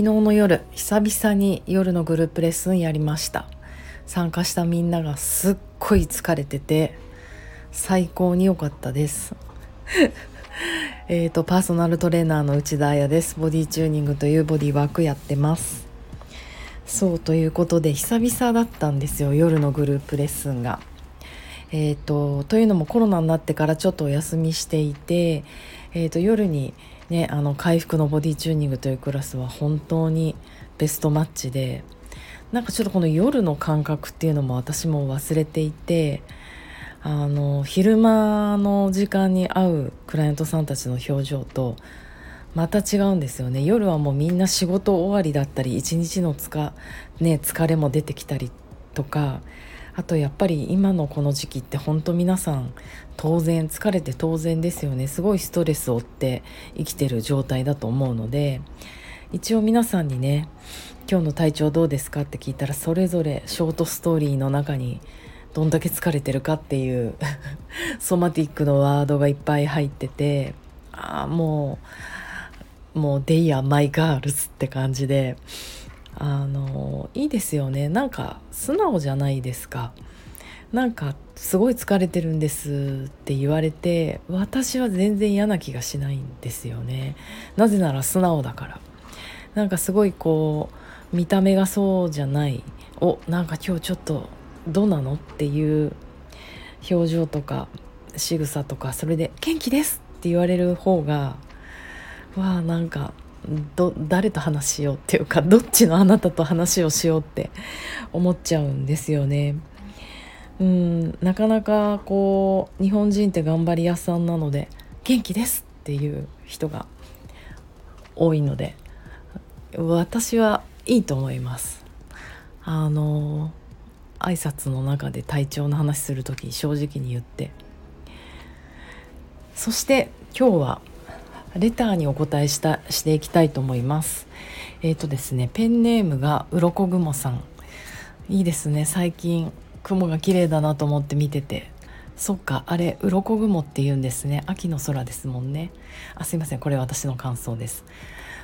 昨日の夜久々に夜のグループレッスンやりました。参加したみんながすっごい疲れてて最高に良かったです。えっとパーソナルトレーナーの内田彩です。ボディチューニングというボディワークやってます。そうということで久々だったんですよ夜のグループレッスンが。えーと、というのもコロナになってからちょっとお休みしていて、えーと夜にね、あの回復のボディチューニングというクラスは本当にベストマッチでなんかちょっとこの夜の感覚っていうのも私も忘れていてあの昼間の時間に会うクライアントさんたちの表情とまた違うんですよね。夜はもうみんな仕事終わりだったり一日のつか、ね、疲れも出てきたりとかあとやっぱり今のこの時期って本当皆さん当然疲れて当然ですよね。すごいストレスを負って生きてる状態だと思うので一応皆さんにね今日の体調どうですかって聞いたらそれぞれショートストーリーの中にどんだけ疲れてるかっていう somatic のワードがいっぱい入っててああもうもう「 They are my girls」って感じであのいいですよね。なんか素直じゃないですか。なんかすごい疲れてるんですって言われて私は全然嫌な気がしないんですよね。なぜなら素直だから。なんかすごいこう見た目がそうじゃない。おなんか今日ちょっとどうなのっていう表情とか仕草とかそれで「元気です!」って言われる方がわあなんかど誰と話しようっていうかどっちのあなたと話をしようって思っちゃうんですよね。うんなかなかこう日本人って頑張り屋さんなので「元気です!」っていう人が多いので私はいいと思います。あの挨拶の中で体調の話する時正直に言ってそして今日はレターにお答えしたしていきたいと思います。えっ、ー、とですねペンネームがうろこ雲さん。いいですね。最近雲が綺麗だなと思って見てて。そっかあれ鱗雲って言うんですね。秋の空ですもんね。あすいません。これ私の感想です。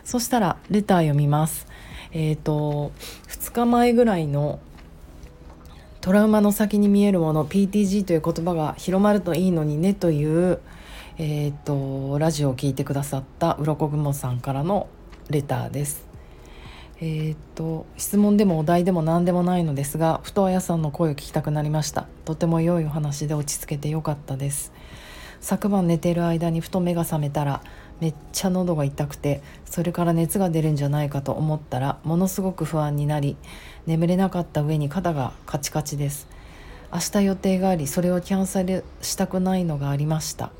そしたらレター読みます。えっ、ー、と2日前ぐらいのトラウマの先に見えるもの PTG という言葉が広まるといいのにねというえーと、ラジオを聴いてくださった鱗雲さんからのレターです。えーと、質問でもお題でも何でもないのですがふとあやさんの声を聞きたくなりました。とても良いお話で落ち着けてよかったです。昨晩寝ている間にふと目が覚めたらめっちゃ喉が痛くてそれから熱が出るんじゃないかと思ったらものすごく不安になり眠れなかった上に肩がカチカチです。明日予定がありそれをキャンセルしたくないのがありました。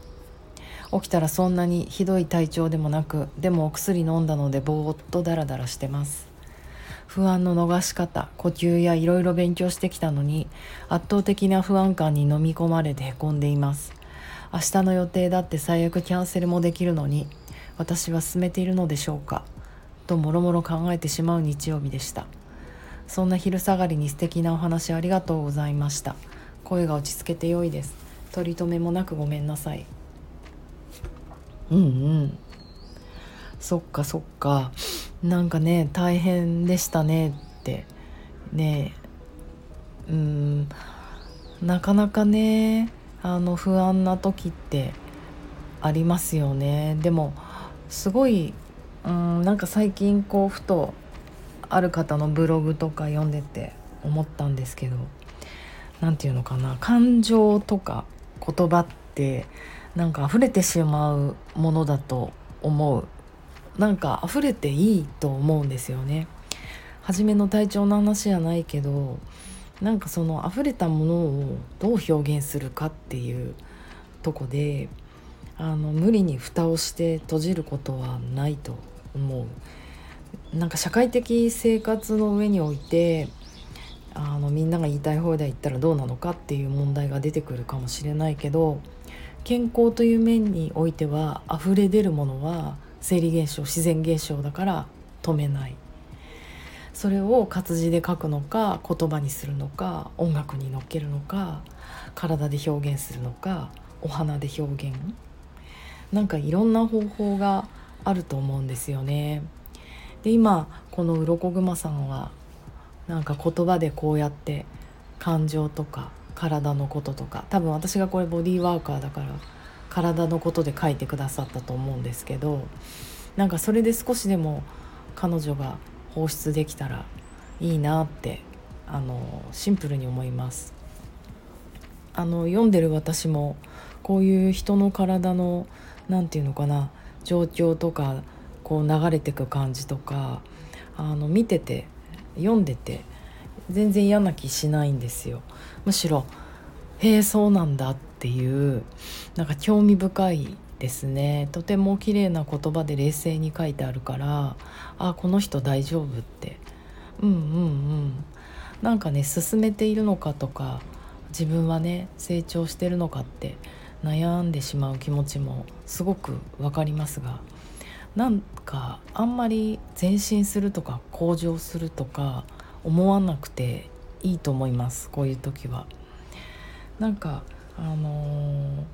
起きたらそんなにひどい体調でもなくでもお薬飲んだのでぼーっとダラダラしてます。不安の逃し方呼吸やいろいろ勉強してきたのに圧倒的な不安感に飲み込まれてへこんでいます。明日の予定だって最悪キャンセルもできるのに私は進めているのでしょうかともろもろ考えてしまう日曜日でした。そんな昼下がりに素敵なお話ありがとうございました。声が落ち着けて良いです。取り留めもなくごめんなさい。うんうん。そっかそっか。なんかね大変でしたねって。ね。うん。なかなかねあの不安な時ってありますよね。でもすごいうんなんか最近こうふとある方のブログとか読んでて思ったんですけど何て言うのかな。感情とか言葉ってなんか溢れてしまうものだと思う。なんか溢れていいと思うんですよね。初めの体調の話じゃないけどなんかその溢れたものをどう表現するかっていうとこであの無理に蓋をして閉じることはないと思う。なんか社会的生活の上においてあのみんなが言いたい放題言ったらどうなのかっていう問題が出てくるかもしれないけど健康という面においては溢れ出るものは生理現象自然現象だから止めないそれを活字で書くのか言葉にするのか音楽に乗っけるのか体で表現するのかお花で表現なんかいろんな方法があると思うんですよね。で今この鱗熊さんはなんか言葉でこうやって感情とか体のこととか多分私がこれボディーワーカーだから体のことで書いてくださったと思うんですけどなんかそれで少しでも彼女が放出できたらいいなってあのシンプルに思います。あの読んでる私もこういう人の体の何て言うのかな状況とかこう流れてく感じとかあの見てて読んでて全然嫌な気しないんですよ。むしろへえそうなんだっていうなんか興味深いですね。とても綺麗な言葉で冷静に書いてあるからあこの人大丈夫って。うんうんうん。なんかね進めているのかとか自分はね成長してるのかって悩んでしまう気持ちもすごく分かりますがなんかあんまり前進するとか向上するとか思わなくていいと思いますこういう時は。なんかあの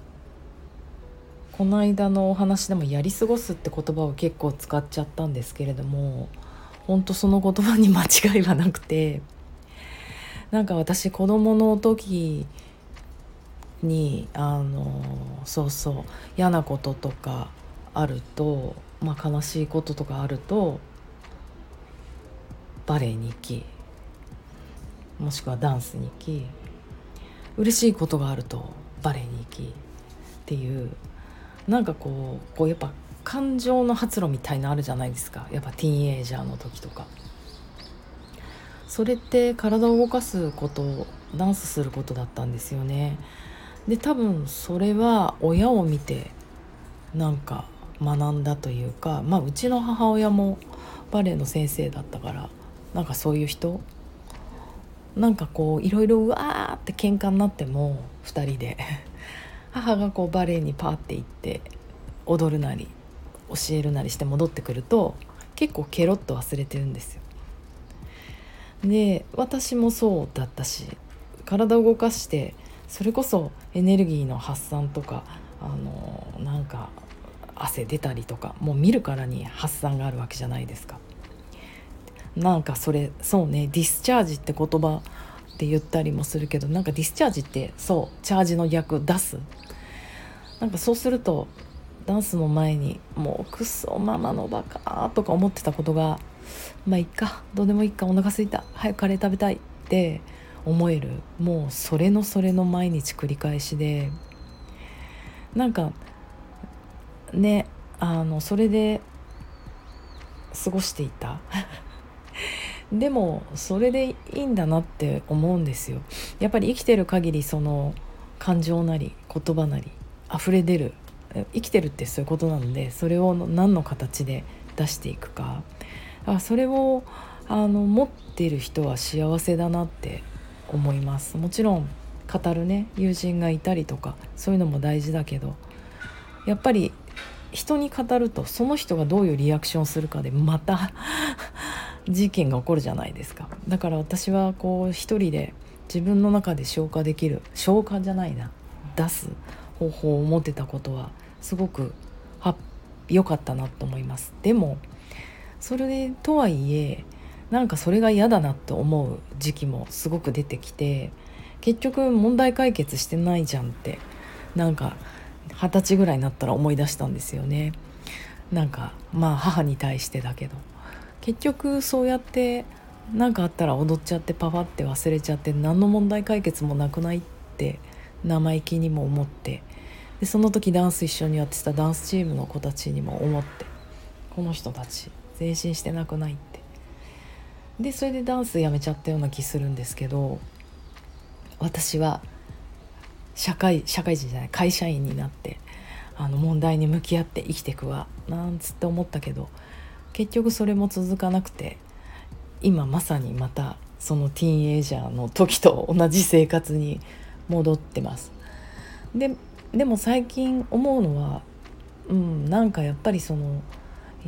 ー、この間のお話でも「やり過ごす」って言葉を結構使っちゃったんですけれども本当その言葉に間違いはなくてなんか私子供の時にあのそうそう嫌なこととかあるとまあ、悲しいこととかあるとバレエに行きもしくはダンスに行き嬉しいことがあるとバレエに行きっていうなんかこうこうやっぱ感情の発露みたいのあるじゃないですかやっぱティーンエイジャーの時とか。それって体を動かすことダンスすることだったんですよね。で多分それは親を見てなんか学んだというか、まあ、うちの母親もバレエの先生だったからなんかそういう人なんかこういろいろうわーって喧嘩になっても2人で 母がこうバレエにパーって行って踊るなり教えるなりして戻ってくると結構ケロッと忘れてるんですよ。で私もそうだったし体を動かしてそれこそエネルギーの発散とかあのなんか汗出たりとかもう見るからに発散があるわけじゃないですか。なんかそれそうねディスチャージって言葉って言ったりもするけどなんかディスチャージってそうチャージの逆出す。なんかそうするとダンスの前にもうクソママのバカとか思ってたことがまあいっかどうでもいいかお腹すいた早くカレー食べたいって思える。もうそれのそれの毎日繰り返しでなんかねあのそれで過ごしていた。でもそれでいいんだなって思うんですよ。やっぱり生きてる限りその感情なり言葉なり溢れ出る生きてるってそういうことなのでそれを何の形で出していくか。あそれをあの持ってる人は幸せだなって思います。もちろん語るね友人がいたりとかそういうのも大事だけどやっぱり人に語るとその人がどういうリアクションするかでまた事件が起こるじゃないですか。だから私はこう一人で自分の中で消化できる消化じゃないな。出す方法を持てたことはすごく良かったなと思います。でもそれとはいえなんかそれが嫌だなと思う時期もすごく出てきて結局問題解決してないじゃんってなんか二十歳ぐらいになったら思い出したんですよね。なんかまあ母に対してだけど。結局そうやって何かあったら踊っちゃってパパって忘れちゃって何の問題解決もなくないって生意気にも思って。でその時ダンス一緒にやってたダンスチームの子たちにも思って。この人たち前進してなくないって。でそれでダンスやめちゃったような気するんですけど私は社会社会人じゃない会社員になってあの問題に向き合って生きていくわなんつって思ったけど結局それも続かなくて今まさにまたそのティーンエイジャーの時と同じ生活に戻ってます。ででも最近思うのは、うん、なんかやっぱりその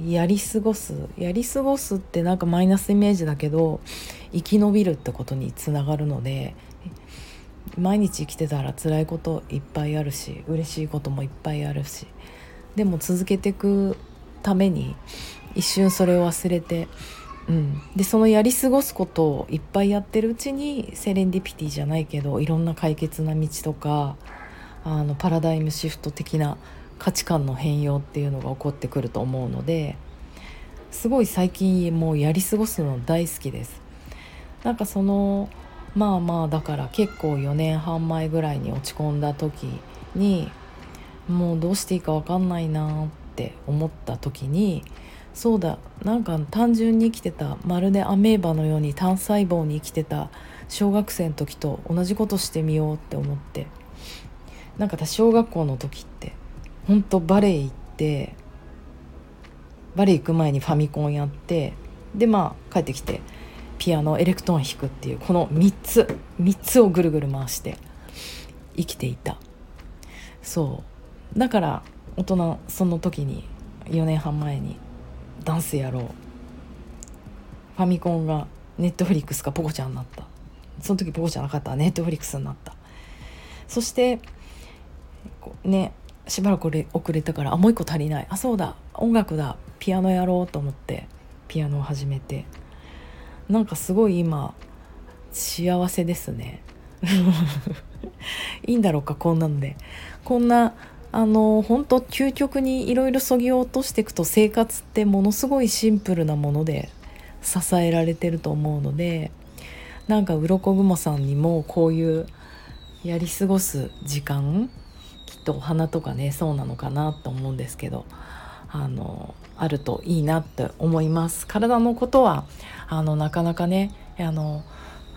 やり過ごすやり過ごすってなんかマイナスイメージだけど生き延びるってことにつながるので毎日生きてたら辛いこといっぱいあるし嬉しいこともいっぱいあるしでも続けていくために一瞬それを忘れてうん、でそのやり過ごすことをいっぱいやってるうちにセレンディピティじゃないけどいろんな解決な道とかあのパラダイムシフト的な価値観の変容っていうのが起こってくると思うのですごい最近もうやり過ごすの大好きです。なんかそのまあまあだから結構4年半前ぐらいに落ち込んだ時にもうどうしていいか分かんないなって思った時にそうだ。なんか単純に生きてた。まるでアメーバのように単細胞に生きてた。小学生の時と同じことしてみようって思って。なんか私小学校の時ってほんとバレエ行ってバレエ行く前にファミコンやってでまあ帰ってきてピアノエレクトーン弾くっていうこの3つ3つをぐるぐる回して生きていた。そう。だから大人その時に4年半前にダンスやろう。ファミコンがネットフリックスかポコちゃんになった。その時ポコちゃんなかった。ネットフリックスになった。そしてねしばらく遅れたからあもう一個足りない。あそうだ。音楽だ。ピアノやろうと思ってピアノを始めて。なんかすごい今幸せですね。いいんだろうかこんなんで。こんなあの本当究極にいろいろそぎ落としていくと生活ってものすごいシンプルなもので支えられてると思うのでなんか鱗雲さんにもこういうやり過ごす時間きっとお花とかねそうなのかなと思うんですけどあのあるといいなって思います。体のことはあのなかなかねあの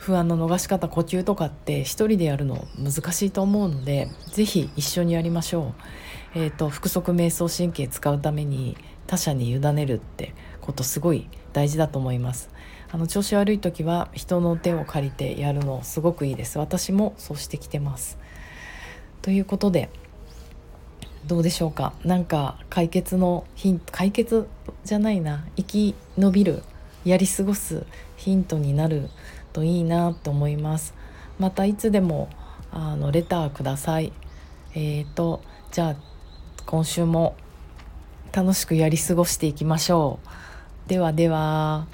不安の逃し方呼吸とかって一人でやるの難しいと思うので是非一緒にやりましょう。えーと、腹側瞑想神経使うために他者に委ねるってことすごい大事だと思います。あの調子悪い時は人の手を借りてやるのすごくいいです。私もそうしてきてます。ということでどうでしょうか？なんか解決のヒント解決じゃないな生き延びるやり過ごすヒントになるといいなと思います。またいつでもあのレターください。えーとじゃあ今週も楽しくやり過ごしていきましょう。ではでは。